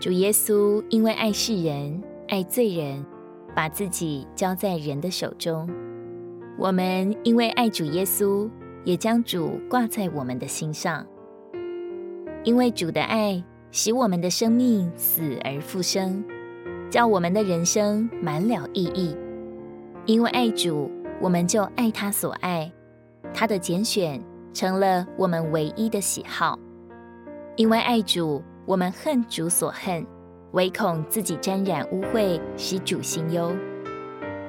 主耶稣因为爱世人、爱罪人，把自己交在人的手中。我们因为爱主耶稣，也将主挂在我们的心上。因为主的爱，使我们的生命死而复生，叫我们的人生满了意义。因为爱主，我们就爱他所爱，他的拣选成了我们唯一的喜好。因为爱主，我们恨主所恨，唯恐自己沾染污秽，使主心忧。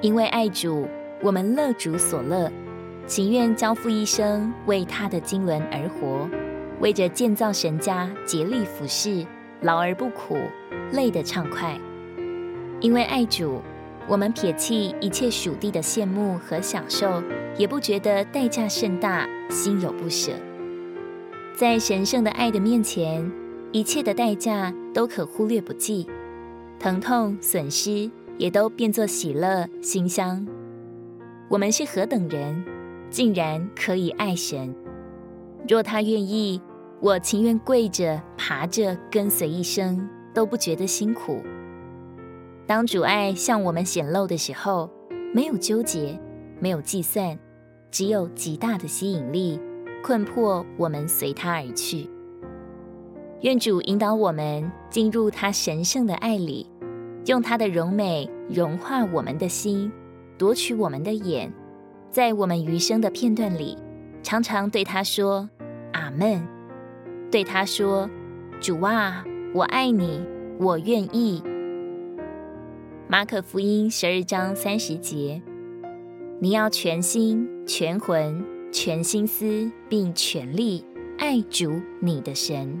因为爱主，我们乐主所乐，情愿交付一生，为他的经纶而活。为着建造神家，竭力服侍，劳而不苦，累得畅快。因为爱主，我们撇弃一切属地的羡慕和享受，也不觉得代价甚大，心有不舍。在神圣的爱的面前，一切的代价都可忽略不计，疼痛、损失也都变作喜乐、馨香。我们是何等人，竟然可以爱神？若他愿意。我情愿跪着、爬着跟随一生，都不觉得辛苦。当主爱向我们显露的时候，没有纠结，没有计算，只有极大的吸引力，困迫我们随他而去。愿主引导我们进入他神圣的爱里，用他的荣美融化我们的心，夺取我们的眼，在我们余生的片段里，常常对他说：“阿门。”对他说：“主啊，我爱你，我愿意。”马可福音十二章三十节，你要全心、全魂、全心思，并全力爱主你的神。